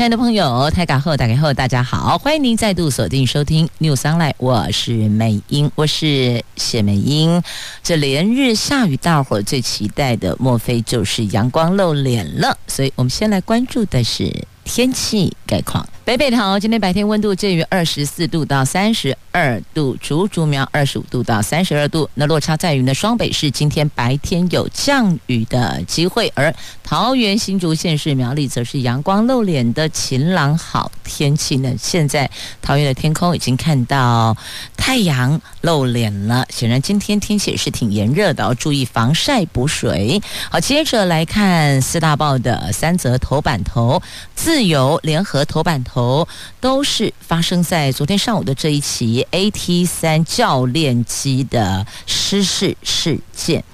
亲爱的朋友，台港后打开后，大家好，欢迎您再度锁定收听 News Online，我是美英，我是谢美英。这连日下雨，大伙最期待的，莫非就是阳光露脸了？所以我们先来关注的是天气概况。北北桃今天白天温度介于二十四度到三十二度，竹竹苗二十五度到三十二度。那落差在于呢，双北市今天白天有降雨的机会，而桃园新竹县市苗栗则是阳光露脸的晴朗好天气呢。现在桃园的天空已经看到太阳露脸了，显然今天天气也是挺炎热的，要注意防晒补水。好，接着来看四大报的三则头版头，自由联合头版头。都是发生在昨天上午的这一起 AT 三教练机的失事事件。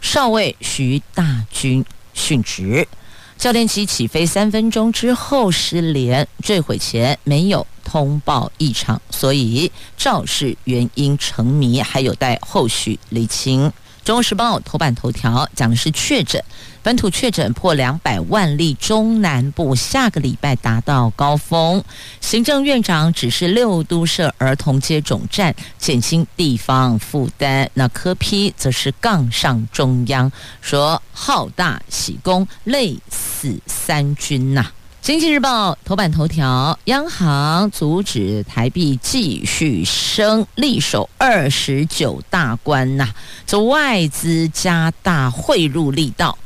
少尉徐大军殉职，教练机起飞三分钟之后失联，坠毁前没有通报异常，所以肇事原因成谜，还有待后续厘清。《中国时报》头版头条讲的是确诊，本土确诊破两百万例，中南部下个礼拜达到高峰。行政院长指示六都设儿童接种站，减轻地方负担。那柯 P 则是杠上中央，说好大喜功，累死三军呐、经济日报头版头条：央行阻止台币继续升，力守二十九大关呐。这外资加大汇入力道，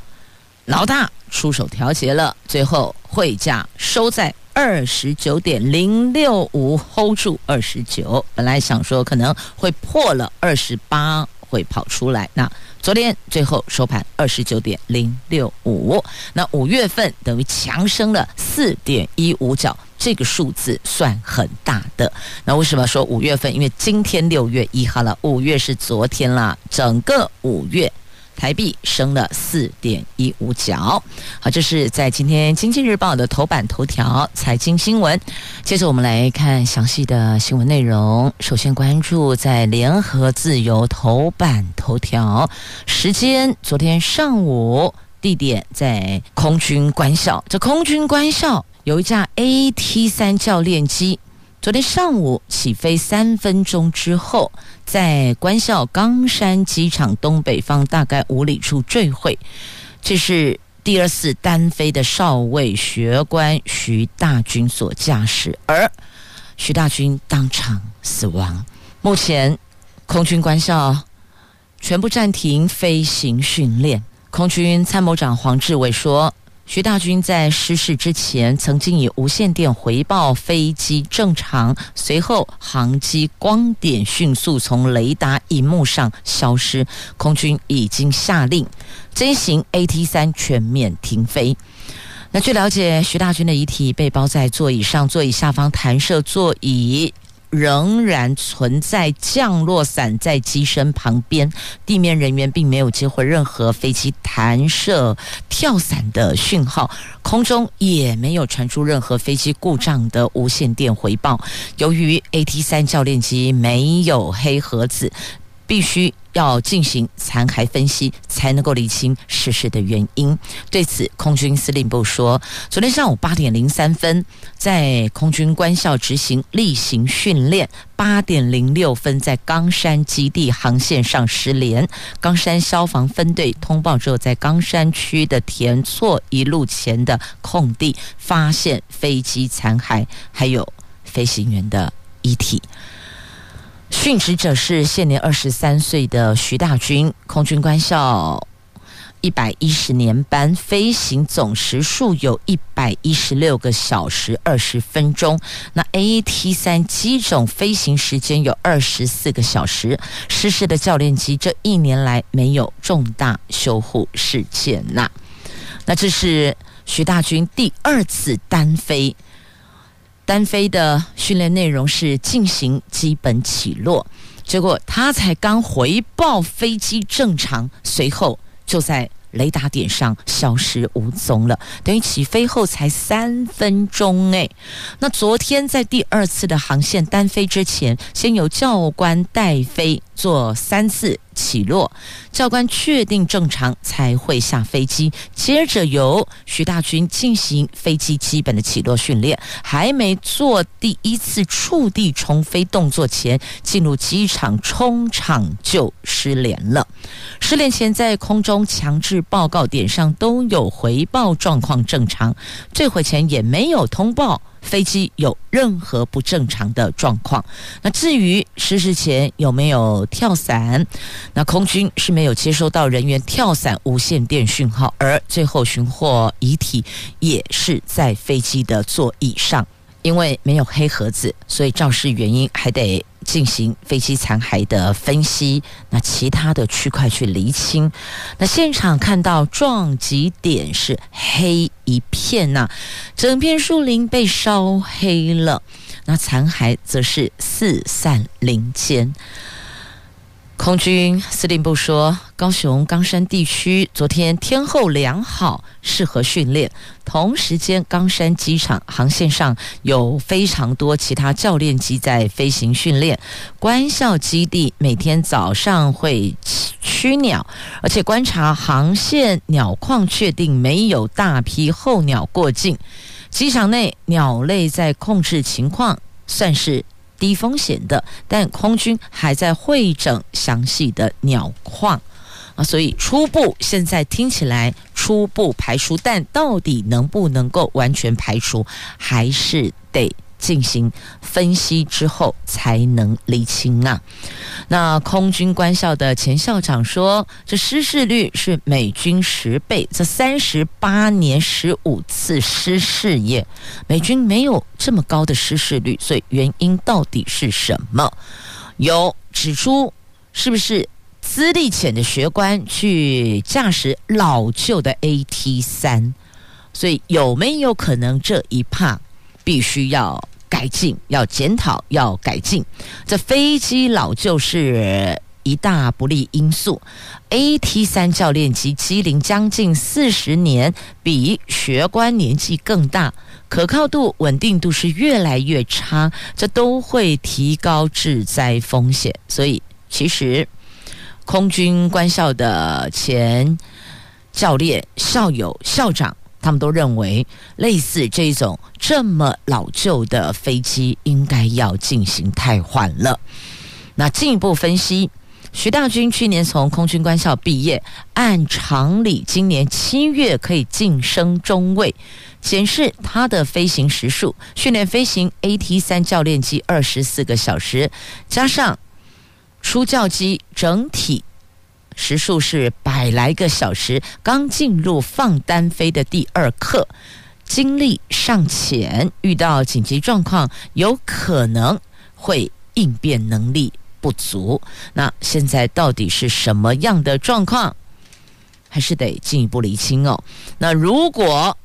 老大出手调节了，最后汇价收在二十九点零六五，hold 住二十九。本来想说可能会破了二十八，会跑出来那。昨天最后收盘二十九点零六五，那五月份等于强升了四点一五角，这个数字算很大的。那为什么说五月份？因为今天六月一号了，五月是昨天啦，整个五月。台币升了四点一五角，好，这是在今天《经济日报》的头版头条财经新闻。接着我们来看详细的新闻内容。首先关注在联合自由头版头条，时间昨天上午，地点在空军官校。这空军官校有一架 AT 三教练机。昨天上午起飞三分钟之后，在官校冈山机场东北方大概五里处坠毁。这是第二次单飞的少尉学官徐大军所驾驶，而徐大军当场死亡。目前空军官校全部暂停飞行训练。空军参谋长黄志伟说。徐大军在失事之前，曾经以无线电回报飞机正常，随后航机光点迅速从雷达荧幕上消失。空军已经下令，这型 AT 三全面停飞。那据了解，徐大军的遗体被包在座椅上，座椅下方弹射座椅。仍然存在降落伞在机身旁边，地面人员并没有接获任何飞机弹射跳伞的讯号，空中也没有传出任何飞机故障的无线电回报。由于 AT 三教练机没有黑盒子，必须。要进行残骸分析，才能够厘清事实的原因。对此，空军司令部说，昨天上午八点零三分，在空军官校执行例行训练，八点零六分在冈山基地航线上失联。冈山消防分队通报之后，在冈山区的田厝一路前的空地发现飞机残骸，还有飞行员的遗体。殉职者是现年二十三岁的徐大军，空军官校一百一十年班，飞行总时数有一百一十六个小时二十分钟。那 AT 三机种飞行时间有二十四个小时。失事的教练机这一年来没有重大修护事件呐。那这是徐大军第二次单飞。单飞的训练内容是进行基本起落，结果他才刚回报飞机正常，随后就在雷达点上消失无踪了，等于起飞后才三分钟诶。那昨天在第二次的航线单飞之前，先由教官带飞做三次起落，教官确定正常才会下飞机，接着由徐大军进行飞机基本的起落训练，还没做第一次触地重飞动作前，进入机场冲场就失联了。失联前在空中强制报告点上都有回报状况正常，坠毁前也没有通报飞机有任何不正常的状况。那至于失事前有没有跳伞，那空军是没有接收到人员跳伞无线电讯号，而最后寻获遗体也是在飞机的座椅上。因为没有黑盒子，所以肇事原因还得进行飞机残骸的分析，那其他的区块去厘清。那现场看到撞击点是黑一片呐，整片树林被烧黑了，那残骸则是四散林间。空军司令部说，高雄冈山地区昨天天候良好，适合训练。同时间，冈山机场航线上有非常多其他教练机在飞行训练。官校基地每天早上会驱鸟，而且观察航线鸟况，确定没有大批候鸟过境。机场内鸟类在控制情况，算是。低风险的，但空军还在会诊详细的鸟况啊，所以初步现在听起来初步排除，但到底能不能够完全排除，还是得。进行分析之后才能厘清啊。那空军官校的前校长说，这失事率是美军十倍，这三十八年十五次失事业，美军没有这么高的失事率，所以原因到底是什么？有指出是不是资历浅的学官去驾驶老旧的 AT 三？所以有没有可能这一趴必须要？改进要检讨，要改进。这飞机老旧是一大不利因素。AT 三教练机机龄将近四十年，比学官年纪更大，可靠度、稳定度是越来越差，这都会提高致灾风险。所以，其实空军官校的前教练、校友、校长。他们都认为，类似这种这么老旧的飞机，应该要进行汰换了。那进一步分析，徐大军去年从空军官校毕业，按常理今年七月可以晋升中尉，显示他的飞行时数，训练飞行 AT 三教练机二十四个小时，加上出教机整体。时数是百来个小时，刚进入放单飞的第二课，精力尚浅，遇到紧急状况有可能会应变能力不足。那现在到底是什么样的状况？还是得进一步厘清哦。那如果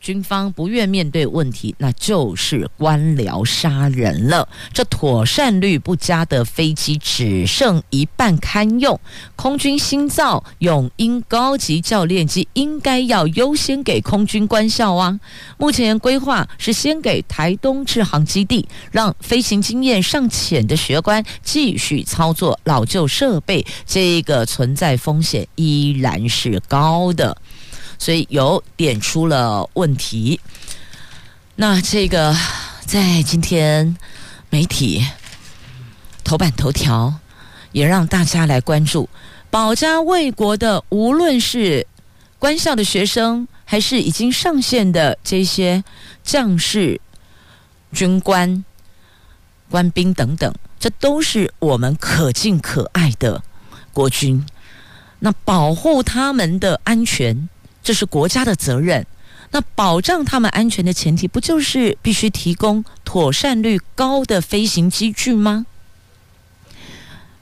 军方不愿面对问题，那就是官僚杀人了。这妥善率不佳的飞机只剩一半堪用，空军新造永鹰高级教练机应该要优先给空军官校啊。目前规划是先给台东制航基地，让飞行经验尚浅的学官继续操作老旧设备，这个存在风险依然是高的。所以有点出了问题。那这个在今天媒体头版头条，也让大家来关注保家卫国的，无论是官校的学生，还是已经上线的这些将士、军官、官兵等等，这都是我们可敬可爱的国军。那保护他们的安全。这是国家的责任。那保障他们安全的前提，不就是必须提供妥善率高的飞行机具吗？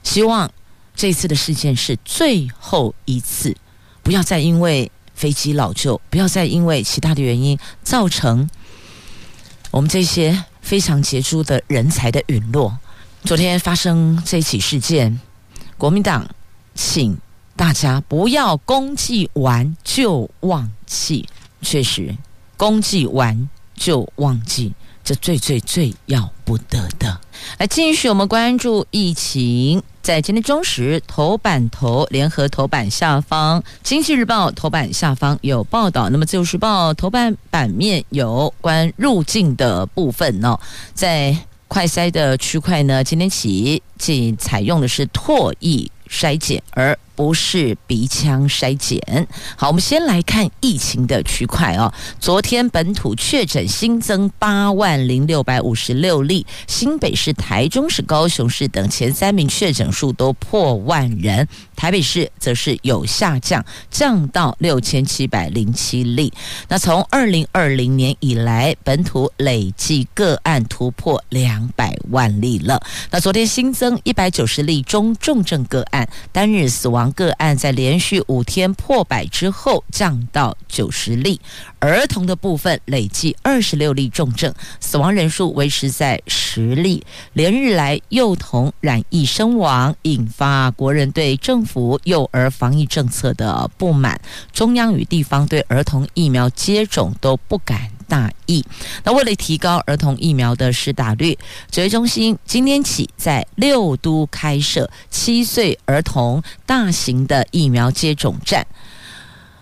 希望这次的事件是最后一次，不要再因为飞机老旧，不要再因为其他的原因，造成我们这些非常杰出的人才的陨落。昨天发生这起事件，国民党请大家不要公祭完就忘记。确实，公祭完就忘记，这最最最要不得的。来，继续我们关注疫情。在今天中时头版头，联合头版下方，经济日报头版下方有报道。那么自由时报头版版面有关入境的部分呢，在快筛的区块呢，今天起仅采用的是唾液筛检，而不是鼻腔筛检。好，我们先来看疫情的区块哦。昨天本土确诊新增八万零六百五十六例，新北市、台中市、高雄市等前三名确诊数都破万人。台北市则是有下降，降到六千七百零七例。那从二零二零年以来，本土累计个案突破两百万例了。那昨天新增一百九十例中重症个案，单日死亡个案在连续五天破百之后降到九十例。儿童的部分累计二十六例重症，死亡人数维持在十例。连日来幼童染疫身亡，引发国人对政府幼儿防疫政策的不满。中央与地方对儿童疫苗接种都不敢大意。那为了提高儿童疫苗的施打率，指挥中心今天起在六都开设七岁儿童大型的疫苗接种站。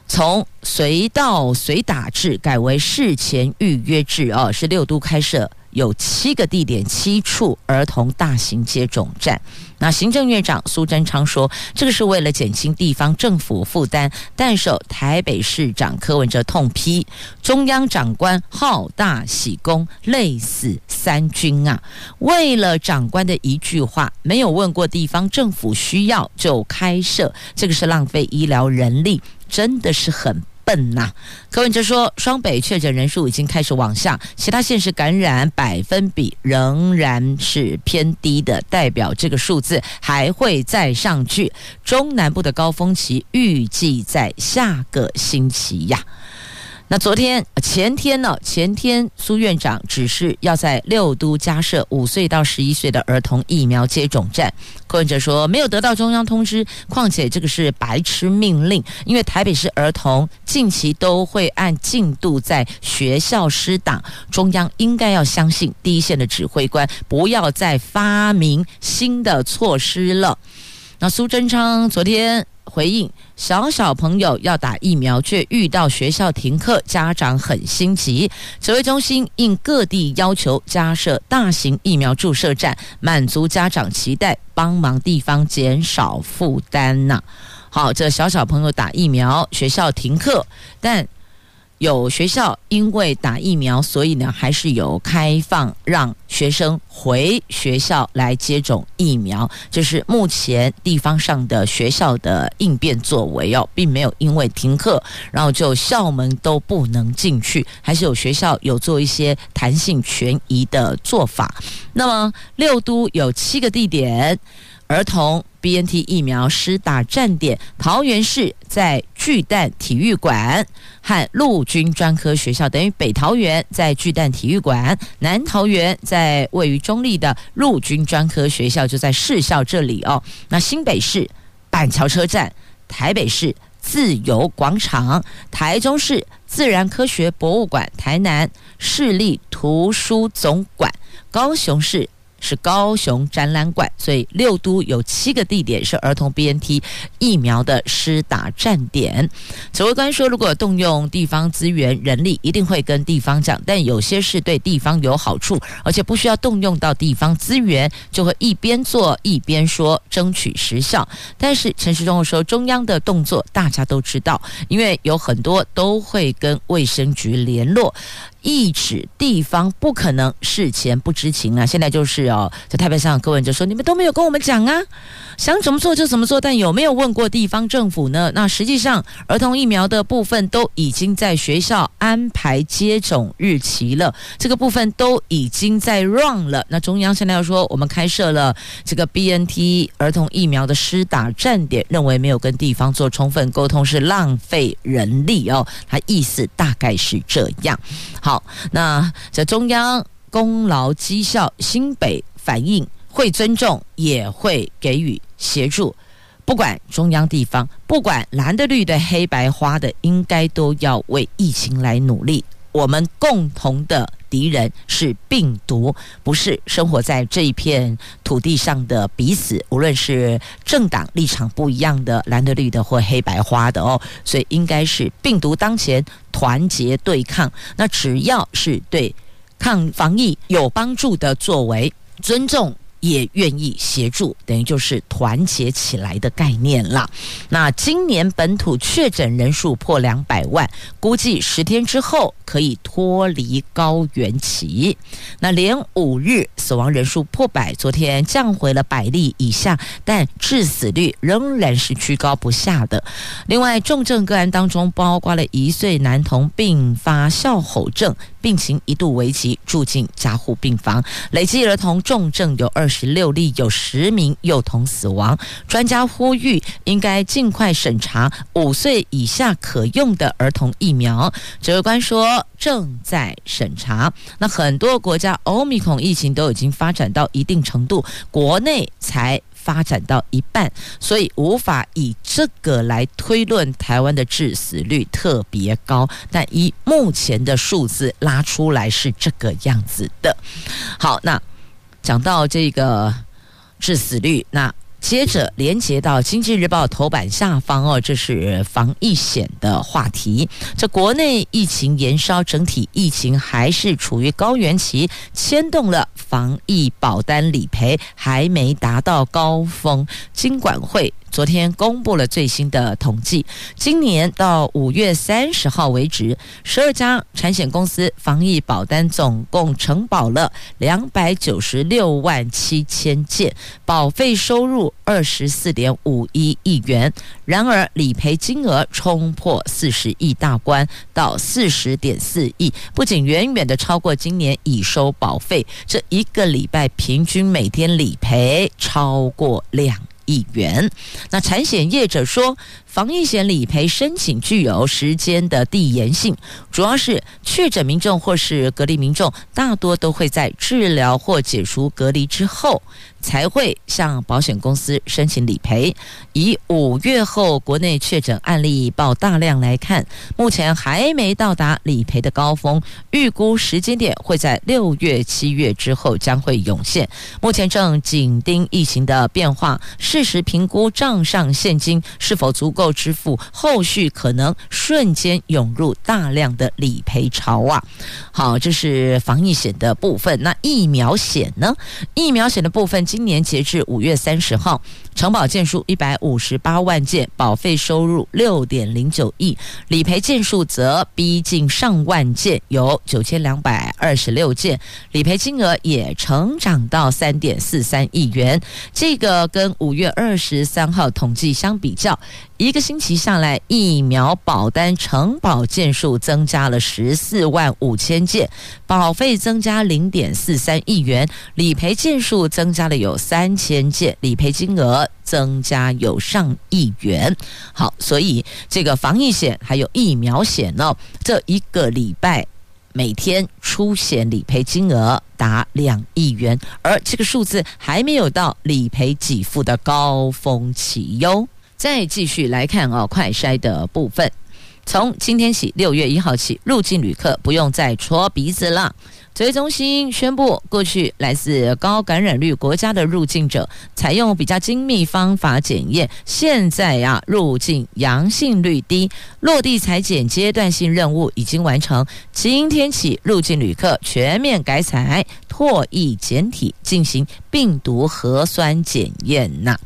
从随到随打制改为事前预约制哦，是六都开设有七个地点七处儿童大型接种站。那行政院长苏贞昌说，这个是为了减轻地方政府负担，但受台北市长柯文哲痛批，中央长官好大喜功，累死三军啊！为了长官的一句话，没有问过地方政府需要就开设，这个是浪费医疗人力。真的是很笨呐！柯文哲说，双北确诊人数已经开始往下，其他县市感染百分比仍然是偏低的，代表这个数字还会再上去。中南部的高峰期预计在下个星期呀。那昨天、前天呢？前天苏院长指示要在六都加设五岁到十一岁的儿童疫苗接种站。柯文哲说没有得到中央通知，况且这个是白痴命令，因为台北市儿童近期都会按进度在学校施打，中央应该要相信第一线的指挥官，不要再发明新的措施了。那苏贞昌昨天。回应小小朋友要打疫苗，却遇到学校停课，家长很心急。指挥中心应各地要求加设大型疫苗注射站，满足家长期待，帮忙地方减少负担呐。好，这小小朋友打疫苗，学校停课，但。有学校因为打疫苗，所以呢，还是有开放让学生回学校来接种疫苗。这是目前地方上的学校的应变作为哦，并没有因为停课，然后就校门都不能进去，还是有学校有做一些弹性权宜的做法。那么六都有七个地点。儿童 BNT 疫苗施打站点，桃园市在巨蛋体育馆和陆军专科学校，等于北桃园在巨蛋体育馆，南桃园在位于中坜的陆军专科学校，就在市校这里哦。那新北市板桥车站，台北市自由广场，台中市自然科学博物馆，台南市立图书总馆，高雄市。是高雄展览馆，所以六都有七个地点是儿童 BNT 疫苗的施打站点。指挥官说，如果动用地方资源、人力，一定会跟地方讲。但有些是对地方有好处，而且不需要动用到地方资源，就会一边做一边说，争取实效。但是陈时中说，中央的动作大家都知道，因为有很多都会跟卫生局联络。一指地方不可能事前不知情啊！现在就是哦，在台北上，柯文就说你们都没有跟我们讲啊，想怎么做就怎么做，但有没有问过地方政府呢？那实际上，儿童疫苗的部分都已经在学校安排接种日期了，这个部分都已经在 run 了。那中央现在要说，我们开设了这个 BNT 儿童疫苗的施打站点，认为没有跟地方做充分沟通，是浪费人力哦。他意思大概是这样。好。那在中央功劳绩效，新北反映会尊重，也会给予协助，不管中央地方，不管蓝的绿的黑白花的，应该都要为疫情来努力。我们共同的敌人是病毒，不是生活在这一片土地上的彼此。无论是政党立场不一样的蓝的绿的或黑白花的哦，所以应该是病毒当前，团结对抗。那只要是对抗防疫有帮助的作为，尊重。也愿意协助，等于就是团结起来的概念了。那今年本土确诊人数破两百万，估计十天之后可以脱离高原期。那连五日死亡人数破百，昨天降回了百例以下，但致死率仍然是居高不下的。另外，重症个案当中包括了一岁男童并发哮吼症。病情一度危急，住进加护病房。累计儿童重症有二十六例，有十名幼童死亡。专家呼吁应该尽快审查五岁以下可用的儿童疫苗。指挥官说正在审查。那很多国家欧米孔疫情都已经发展到一定程度，国内才。发展到一半，所以无法以这个来推论台湾的致死率特别高。但以目前的数字拉出来是这个样子的。好，那讲到这个致死率，那。接着连接到《经济日报》头版下方哦，这是防疫险的话题。这国内疫情延烧，整体疫情还是处于高原期，牵动了防疫保单理赔还没达到高峰。金管会。昨天公布了最新的统计，今年到五月三十号为止，十二家产险公司防疫保单总共承保了两百九十六万七千件，保费收入二十四点五一亿元。然而，理赔金额冲破四十亿大关，到四十点四亿，不仅远远的超过今年已收保费，这一个礼拜平均每天理赔超过两亿元。那产险业者说，防疫险理赔申请具有时间的递延性，主要是确诊民众或是隔离民众，大多都会在治疗或解除隔离之后，才会向保险公司申请理赔。以五月后国内确诊案例报大量来看，目前还没到达理赔的高峰，预估时间点会在六月、七月之后将会涌现。目前正紧盯疫情的变化，适时评估账上现金是否足够支付后续可能瞬间涌入大量的理赔潮啊。好，这是防疫险的部分。那疫苗险呢？疫苗险的部分。今年截至五月三十号，承保件数一百五十八万件，保费收入六点零九亿，理赔件数则逼近上万件，有九千两百二十六件，理赔金额也成长到三点四三亿元。这个跟五月二十三号统计相比较。一个星期下来，疫苗保单承保件数增加了十四万五千件，保费增加零点四三亿元，理赔件数增加了有三千件，理赔金额增加有上亿元。好，所以这个防疫险还有疫苗险呢，这一个礼拜每天出险理赔金额达两亿元，而这个数字还没有到理赔给付的高峰期哟。再继续来看哦，快筛的部分，从今天起，六月一号起，入境旅客不用再戳鼻子了。指挥中心宣布，过去来自高感染率国家的入境者，采用比较精密方法检验，现在呀，入境阳性率低，落地采检阶段性任务已经完成。今天起，入境旅客全面改采唾液检体进行病毒核酸检验呐。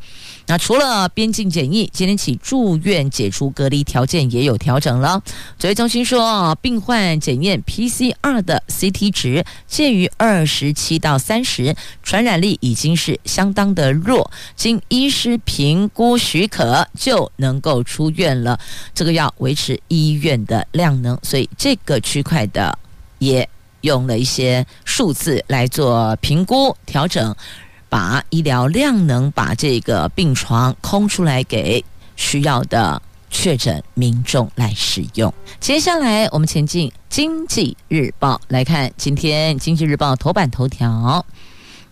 那除了边境检疫，今天起住院解除隔离条件也有调整了。指挥中心说，病患检验 PCR 的 CT 值介于二十七到三十，传染力已经是相当的弱，经医师评估许可就能够出院了。这个要维持医院的量能，所以这个区块的也用了一些数字来做评估调整。把医疗量能，把这个病床空出来给需要的确诊民众来使用。接下来，我们前进《经济日报》来看，今天《经济日报》头版头条：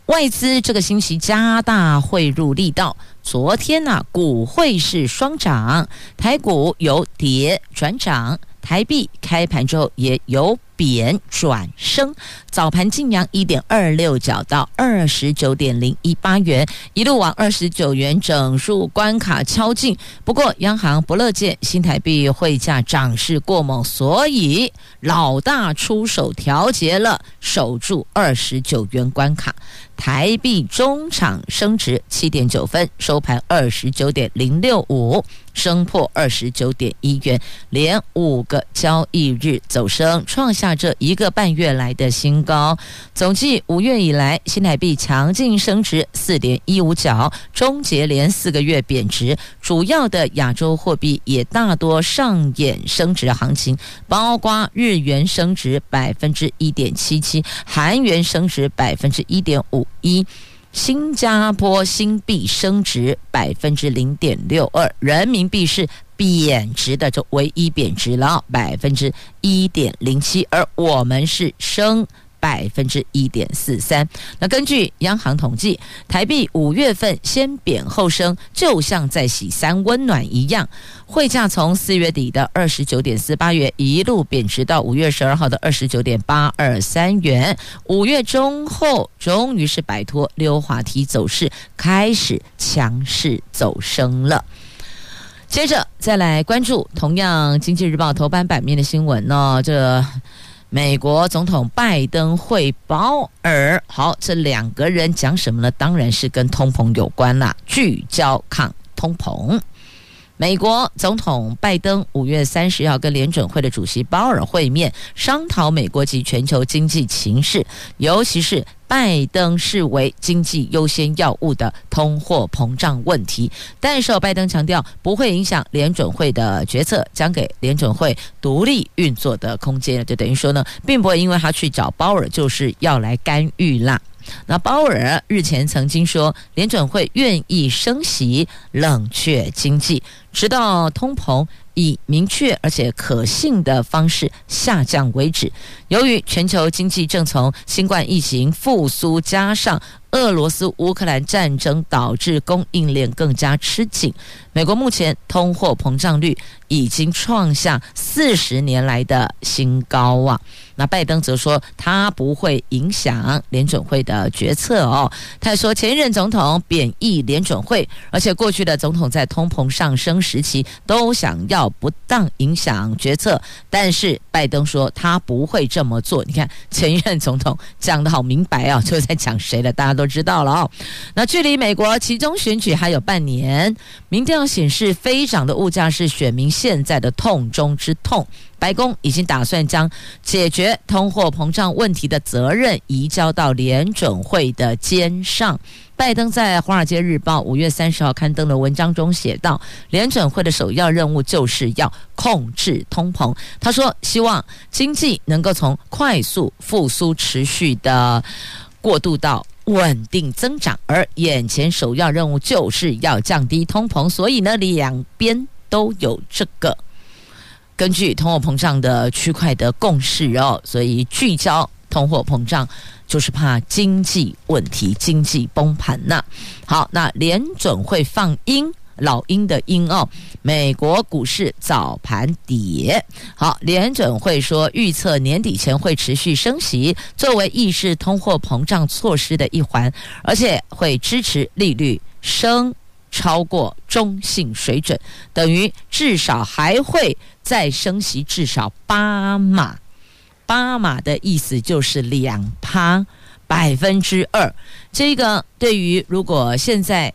外资这个星期加大汇入力道，昨天呢、股汇是双涨，台股由跌转涨，台币开盘之后也由贬转升，早盘劲扬一点二六角到二十九点零一八元，一路往二十九元整数关卡敲进。不过央行不乐见新台币汇价涨势过猛，所以老大出手调节了，守住二十九元关卡。台币中场升值七点九分，收盘二十九点零六五，升破二十九点一元，连五个交易日走升，创下这一个半月来的新高。总计五月以来，新台币强劲升值四点一五角，终结连四个月贬值。主要的亚洲货币也大多上演升值行情，包括日元升值百分之一点七七，韩元升值百分之一点五。一，新加坡新币升值百分之零点六二，人民币是贬值的，就唯一贬值了百分之一点零七，而我们是升。百分之一点四三。那根据央行统计，台币五月份先贬后升，就像在洗三温暖一样。汇价从四月底的二十九点四八元一路贬值到五月十二号的二十九点八二三元。五月中后，终于是摆脱溜滑梯走势，开始强势走升了。接着再来关注同样《经济日报》头版版面的新闻呢，这。美国总统拜登会鲍尔，好，这两个人讲什么呢？当然是跟通膨有关啦，聚焦抗通膨。美国总统拜登五月三十号跟联准会的主席鲍尔会面，商讨美国及全球经济情势，尤其是拜登视为经济优先要务的通货膨胀问题。但是拜登强调不会影响联准会的决策，将给联准会独立运作的空间。就等于说呢，并不会因为他去找鲍尔就是要来干预啦。那鲍尔日前曾经说，联准会愿意升息，冷却经济，直到通膨以明确而且可信的方式下降为止。由于全球经济正从新冠疫情复苏，加上俄罗斯乌克兰战争导致供应链更加吃紧，美国目前通货膨胀率已经创下四十年来的新高啊！那拜登则说，他不会影响联准会的决策哦。他说，前任总统贬义联准会，而且过去的总统在通膨上升时期都想要不当影响决策，但是拜登说他不会这么做。你看，前任总统讲得好明白啊，就在讲谁了？大家都知道了哦。那距离美国其中选举还有半年，民调显示飞涨的物价是选民现在的痛中之痛。白宫已经打算将解决通货膨胀问题的责任移交到联准会的肩上。拜登在《华尔街日报》五月三十号刊登的文章中写道：“联准会的首要任务就是要控制通膨。”他说：“希望经济能够从快速复苏持续的过渡到稳定增长，而眼前首要任务就是要降低通膨。所以呢，两边都有这个。”根据通货膨胀的区块的共识哦，所以聚焦通货膨胀就是怕经济问题、经济崩盘呐。好，那联准会放鹰，老鹰的鹰哦。美国股市早盘跌。好，联准会说预测年底前会持续升息，作为抑制通货膨胀措施的一环，而且会支持利率升。超过中性水准，等于至少还会再升息至少八码，八码的意思就是两趴百分之二。这个对于如果现在。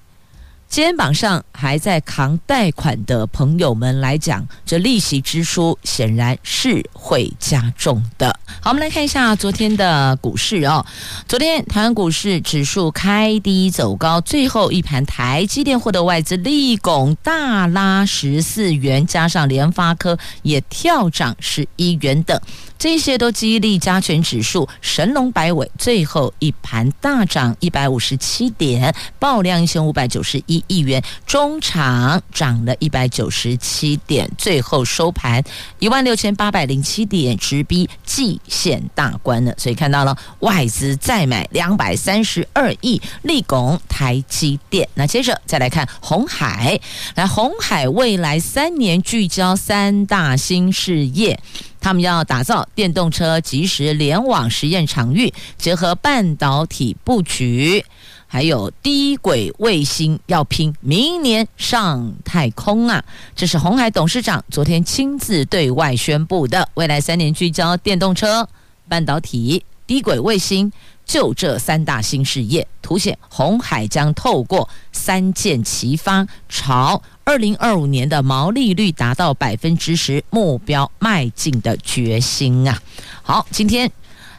肩膀上还在扛贷款的朋友们来讲，这利息支出显然是会加重的。好，我们来看一下昨天的股市哦。昨天台湾股市指数开低走高，最后一盘台积电获得外资力拱大拉十四元，加上联发科也跳涨十一元等。这些都激励加权指数神龙摆尾，最后一盘大涨一百五十七点，爆量一千五百九十一亿元，中场涨了一百九十七点，最后收盘一万六千八百零七点，直逼季线大关了。所以看到了外资再买两百三十二亿，力拱台积电。那接着再来看红海，来红海未来三年聚焦三大新事业。他们要打造电动车即时联网实验场域，结合半导体布局，还有低轨卫星要拼明年上太空啊！这是鸿海董事长昨天亲自对外宣布的。未来三年聚焦电动车、半导体、低轨卫星。就这三大新事业，凸显鸿海将透过三箭齐发，朝二零二五年的毛利率达到百分之十目标迈进的决心啊！好，今天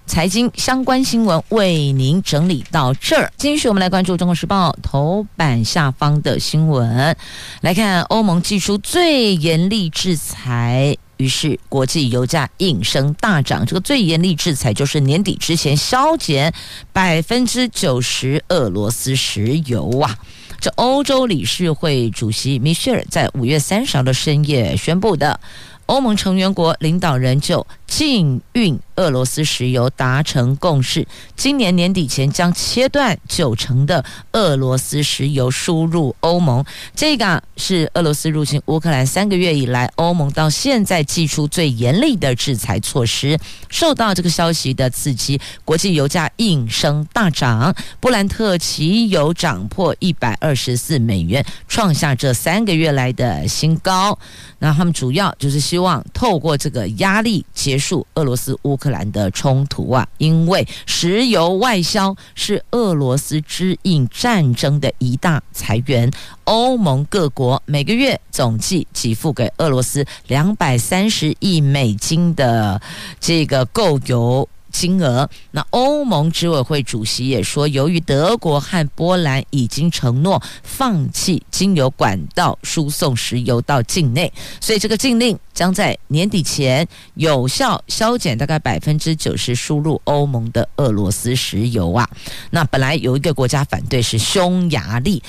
财经相关新闻为您整理到这儿。继续，我们来关注《中国时报》头版下方的新闻，来看欧盟祭出最严厉制裁。于是，国际油价应声大涨。这个最严厉制裁就是年底之前削减百分之九十俄罗斯石油啊！这欧洲理事会主席米歇尔在五月三十号的深夜宣布的。欧盟成员国领导人就禁运俄罗斯石油达成共识，今年年底前将切断九成的俄罗斯石油输入欧盟。这个是俄罗斯入侵乌克兰三个月以来，欧盟到现在祭出最严厉的制裁措施。受到这个消息的刺激，国际油价应声大涨，布兰特奇油涨破一百二十四美元，创下这三个月来的新高。那他们主要就是希望透过这个压力结束俄罗斯乌克兰的冲突啊，因为石油外销是俄罗斯支应战争的一大财源。欧盟各国每个月总计给付给俄罗斯两百三十亿美金的这个购油。金额。那欧盟执委会主席也说，由于德国和波兰已经承诺放弃经由管道输送石油到境内，所以这个禁令将在年底前有效削减大概百分之九十输入欧盟的俄罗斯石油啊。那本来有一个国家反对是匈牙利。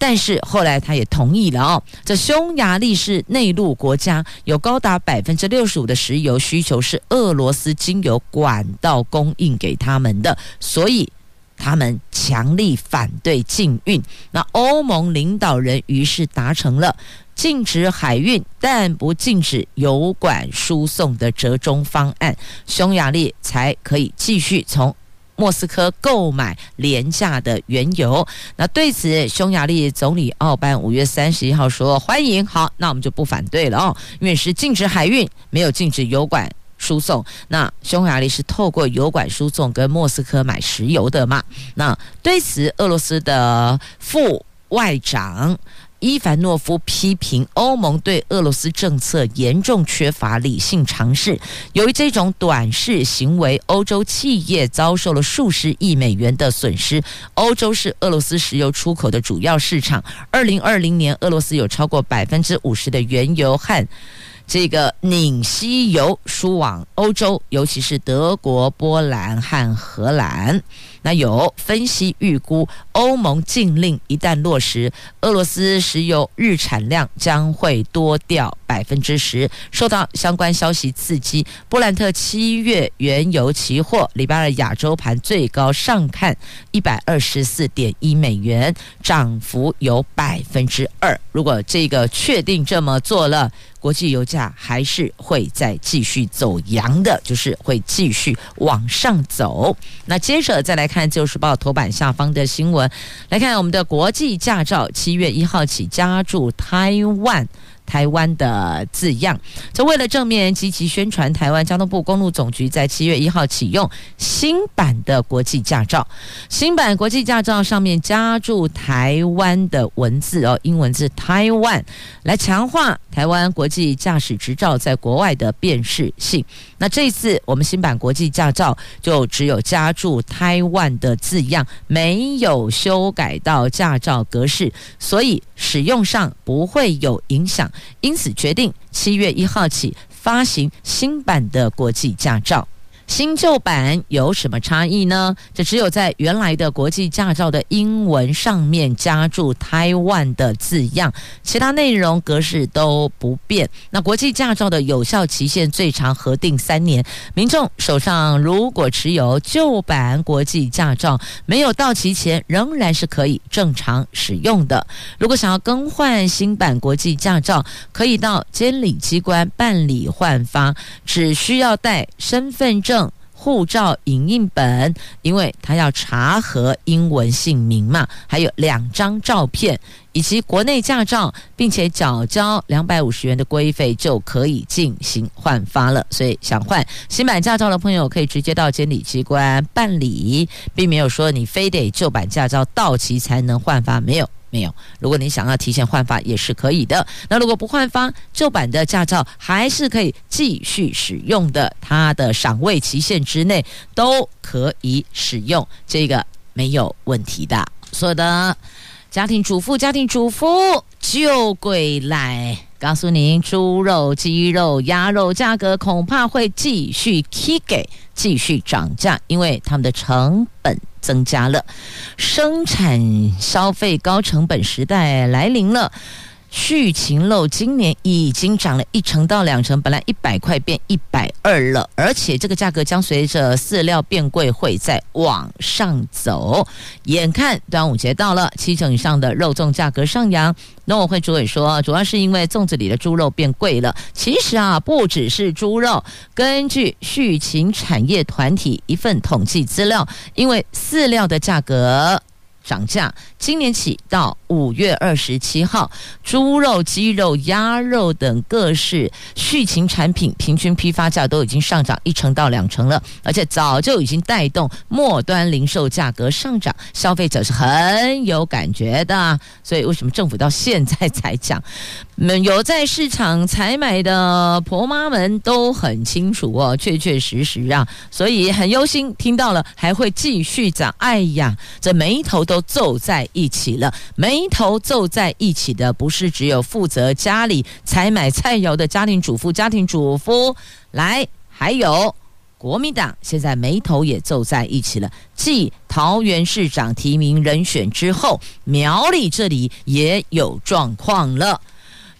但是后来他也同意了哦。这匈牙利是内陆国家，有高达百分之六十五的石油需求是俄罗斯经由管道供应给他们的，所以他们强力反对禁运。那欧盟领导人于是达成了禁止海运，但不禁止油管输送的折中方案，匈牙利才可以继续从。莫斯科购买廉价的原油，那对此，匈牙利总理奥班五月三十一号说欢迎。好，那我们就不反对了哦，因为是禁止海运，没有禁止油管输送。那匈牙利是透过油管输送跟莫斯科买石油的嘛？那对此，俄罗斯的副外长。伊凡诺夫批评欧盟对俄罗斯政策严重缺乏理性尝试，由于这种短视行为，欧洲企业遭受了数十亿美元的损失。欧洲是俄罗斯石油出口的主要市场，二零二零年俄罗斯有超过百分之五十的原油和这个拧西油输往欧洲，尤其是德国、波兰和荷兰。那有分析预估，欧盟禁令一旦落实，俄罗斯石油日产量将会多掉百分之十。受到相关消息刺激，布兰特七月原油期货礼拜二亚洲盘最高上看一百二十四点一美元，涨幅有百分之二。如果这个确定这么做了，国际油价还是会再继续走阳的，就是会继续往上走。那接着再来看《自由时报》头版下方的新闻，来看我们的国际驾照，七月一号起加注台湾。台湾的字样，这为了正面积极宣传台湾，交通部公路总局在七月一号启用新版的国际驾照。新版国际驾照上面加注台湾的文字哦，英文字台湾，来强化台湾国际驾驶执照在国外的辨识性。那这次我们新版国际驾照就只有加注台湾的字样，没有修改到驾照格式，所以使用上不会有影响。因此决定七月一号起发行新版的国际驾照。新旧版有什么差异呢？这只有在原来的国际驾照的英文上面加注台湾的字样，其他内容格式都不变。那国际驾照的有效期限最长核定三年，民众手上如果持有旧版国际驾照，没有到期前仍然是可以正常使用的。如果想要更换新版国际驾照，可以到监理机关办理换发，只需要带身份证。护照影印本，因为他要查核英文姓名嘛，还有两张照片以及国内驾照，并且缴交两百五十元的规费就可以进行换发了。所以想换新版驾照的朋友，可以直接到监理机关办理，并没有说你非得旧版驾照到期才能换发，没有。没有，如果你想要提前换发也是可以的。那如果不换发，旧版的驾照还是可以继续使用的，它的赏味期限之内都可以使用，这个没有问题的。所有的家庭主妇、家庭主妇就归来告诉您：猪肉、鸡肉、鸭肉价格恐怕会继续给，继续涨价，因为他们的成本。增加了，生产消费高成本时代来临了。畜禽肉今年已经涨了一成到两成，本来一百块变一百二了，而且这个价格将随着饲料变贵会再往上走。眼看端午节到了，七成以上的肉粽价格上扬。农委会主委说，主要是因为粽子里的猪肉变贵了。其实啊，不只是猪肉，根据畜禽产业团体一份统计资料，因为饲料的价格。涨价，今年起到五月二十七号，猪肉、鸡肉、鸭肉等各式畜禽产品平均批发价都已经上涨一成到两成了，而且早就已经带动末端零售价格上涨，消费者是很有感觉的。所以，为什么政府到现在才讲？们有在市场采买的婆妈们都很清楚哦，确确实实啊，所以很忧心，听到了还会继续涨。哎呀，这眉头都皱在一起了。眉头皱在一起的不是只有负责家里采买菜肴的家庭主妇、家庭主妇，来，还有国民党现在眉头也皱在一起了。继桃园市长提名人选之后，苗栗这里也有状况了。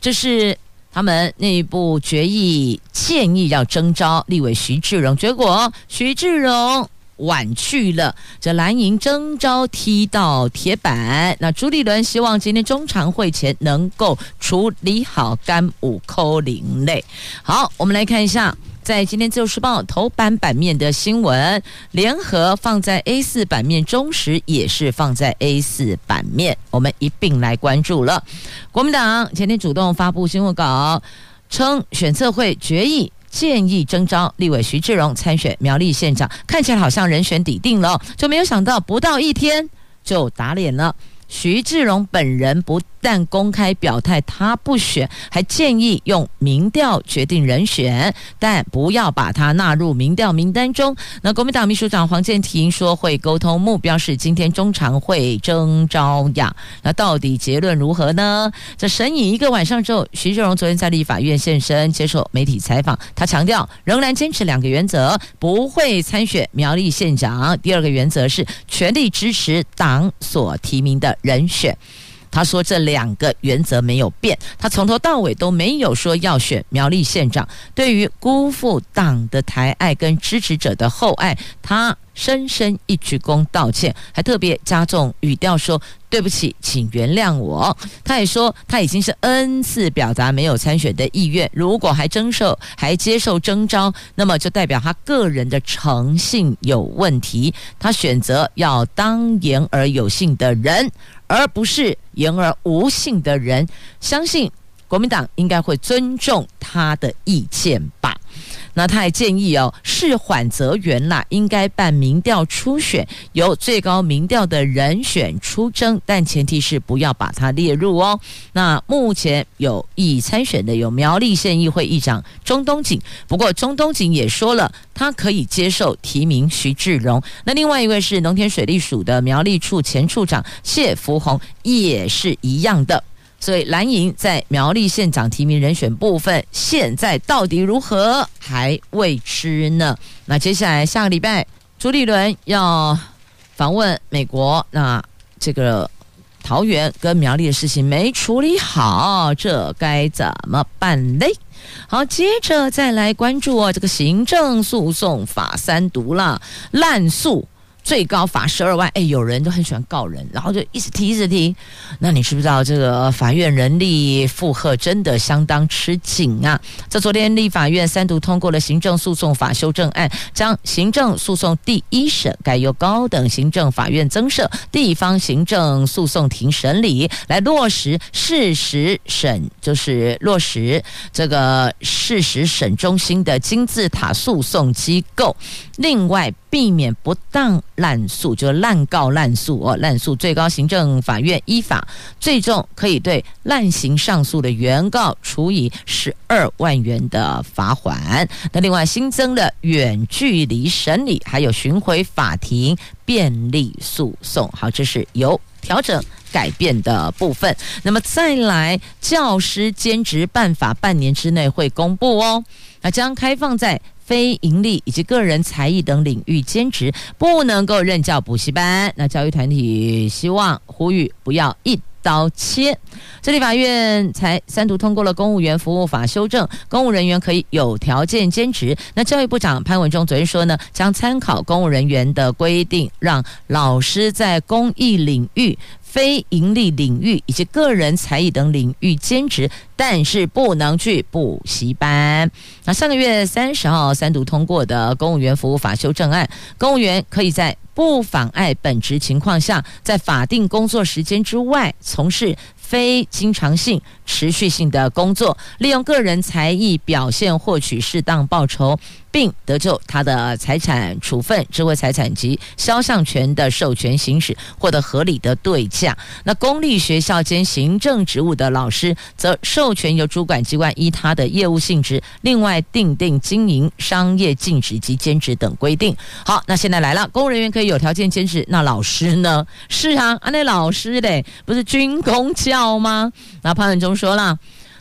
这是他们内部决议建议要征召立委徐志荣，结果徐志荣婉拒了，这蓝营征召踢到铁板。那朱立伦希望今天中常会前能够处理好甘五扣零类。好，我们来看一下。在今天《自由时报》头版版面的新闻，联合放在 A 四版面，中时也是放在 A 四版面，我们一并来关注了。国民党前天主动发布新闻稿，称选测会决议建议征召立委徐志荣参选苗栗县长，看起来好像人选底定了，就没有想到不到一天就打脸了。徐志荣本人不但公开表态他不选，还建议用民调决定人选，但不要把他纳入民调名单中。那国民党秘书长黄健庭说会沟通，目标是今天中常会征召呀。那到底结论如何呢？这审议一个晚上之后，徐志荣昨天在立法院现身接受媒体采访，他强调仍然坚持两个原则，不会参选苗栗县长。第二个原则是全力支持党所提名的人选。他说这两个原则没有变，他从头到尾都没有说要选苗栗县长。对于辜负党的抬爱跟支持者的厚爱，他深深一鞠躬道歉，还特别加重语调说：“对不起，请原谅我。”他也说他已经是 N 次表达没有参选的意愿，如果还征受还接受征召，那么就代表他个人的诚信有问题。他选择要当言而有信的人。而不是言而无信的人，相信国民党应该会尊重他的意见吧。那他还建议哦，事缓则圆啦，应该办民调初选，由最高民调的人选出征，但前提是不要把他列入哦。那目前有意参选的有苗栗县议会议长钟东锦，不过钟东锦也说了，他可以接受提名徐志荣。那另外一位是农田水利署的苗栗处前处长谢福宏，也是一样的。所以蓝营在苗栗县长提名人选部分，现在到底如何还未知呢？那接下来下个礼拜，朱立伦要访问美国，那这个桃园跟苗栗的事情没处理好，这该怎么办嘞？好，接着再来关注哦，这个行政诉讼法三读了，滥诉。最高罚十二万，哎，有人都很喜欢告人，然后就一直提，一直提。那你知不知道这个法院人力负荷真的相当吃紧啊？在昨天立法院三读通过了行政诉讼法修正案，将行政诉讼第一审改由高等行政法院增设地方行政诉讼庭审理，来落实事实审，就是落实这个事实审中心的金字塔诉讼机构。另外，避免不当滥诉，就滥告滥诉哦，滥诉最高行政法院依法最重可以对滥行上诉的原告处以十二万元的罚锾。那另外新增了远距离审理，还有巡回法庭便利诉讼。好，这是有调整改变的部分。那么再来，教师兼职办法半年之内会公布哦，那将开放在。非盈利以及个人才艺等领域兼职不能够任教补习班。那教育团体希望呼吁不要一刀切。这里法院才三读通过了公务员服务法修正，公务人员可以有条件兼职。那教育部长潘文忠昨天说呢，将参考公务人员的规定，让老师在公益领域。非盈利领域以及个人才艺等领域兼职，但是不能去补习班。那上个月三十号三读通过的公务员服务法修正案，公务员可以在不妨碍本职情况下，在法定工作时间之外从事非经常性、持续性的工作，利用个人才艺表现获取适当报酬。并得就他的财产处分、智慧财产及肖像权的授权行使，获得合理的对价。那公立学校兼行政职务的老师，则授权由主管机关依他的业务性质，另外订定经营商业禁止及兼职等规定。好，那现在来了，公务人员可以有条件兼职，那老师呢？是啊，啊那老师嘞，不是军公教吗？那潘文忠说了，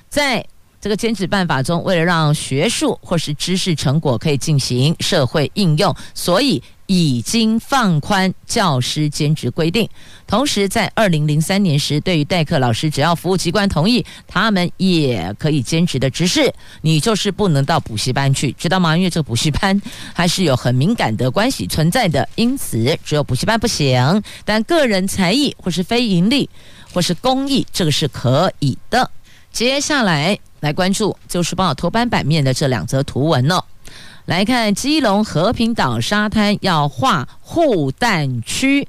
在。这个兼职办法中，为了让学术或是知识成果可以进行社会应用，所以已经放宽教师兼职规定。同时，在二零零三年时，对于代课老师，只要服务机关同意，他们也可以兼职的。只是你就是不能到补习班去，知道吗？因为这个补习班还是有很敏感的关系存在的，因此只有补习班不行。但个人才艺或是非营利或是公益，这个是可以的。接下来。来关注《旧时报》头版版面的这两则图文哦。来看基隆和平岛沙滩要划护蛋区，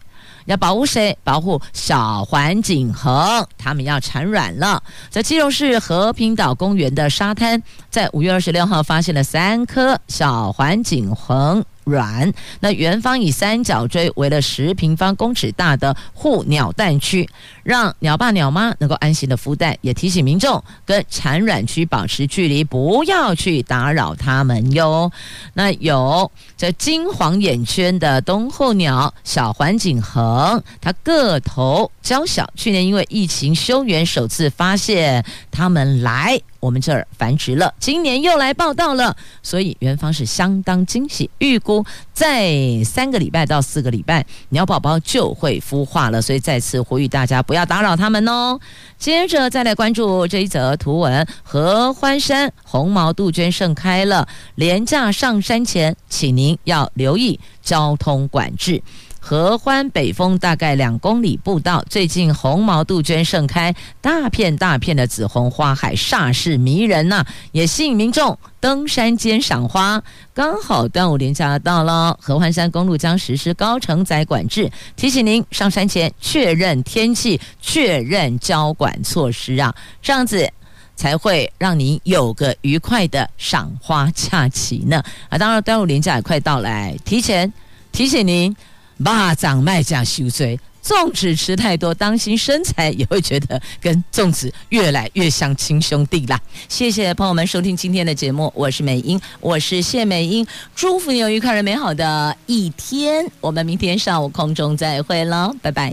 要保护谁？保护小环景恒，他们要产卵了。在基隆市和平岛公园的沙滩，在五月二十六号发现了三颗小环景恒。软，那园方以三角锥围了十平方公尺大的护鸟蛋区，让鸟爸鸟妈能够安心的孵蛋，也提醒民众跟产卵区保持距离，不要去打扰它们哟。那有这金黄眼圈的冬候鸟小环景鴴，它个头娇小，去年因为疫情休园，首次发现它们来。我们这儿繁殖了，今年又来报道了，所以园方是相当惊喜，预估在三个礼拜到四个礼拜，鸟宝宝就会孵化了，所以再次呼吁大家不要打扰他们哦。接着再来关注这一则图文：合欢山红毛杜鹃盛开了，连假上山前，请您要留意交通管制。合欢北峰大概两公里步道，最近红毛杜鹃盛开，大片大片的紫红花海，煞是迷人呐、也吸引民众登山兼赏花。刚好端午连假到了，合欢山公路将实施高承载管制，提醒您上山前确认天气，确认交管措施啊，这样子才会让您有个愉快的赏花假期呢。啊，当然端午连假也快到来，提前提醒您。蚂蚱卖价修罪，粽子吃太多，当心身材也会觉得跟粽子越来越像亲兄弟啦。谢谢朋友们收听今天的节目，我是美英，我是谢美英，祝福你有愉快而美好的一天。我们明天上午空中再会喽，拜拜。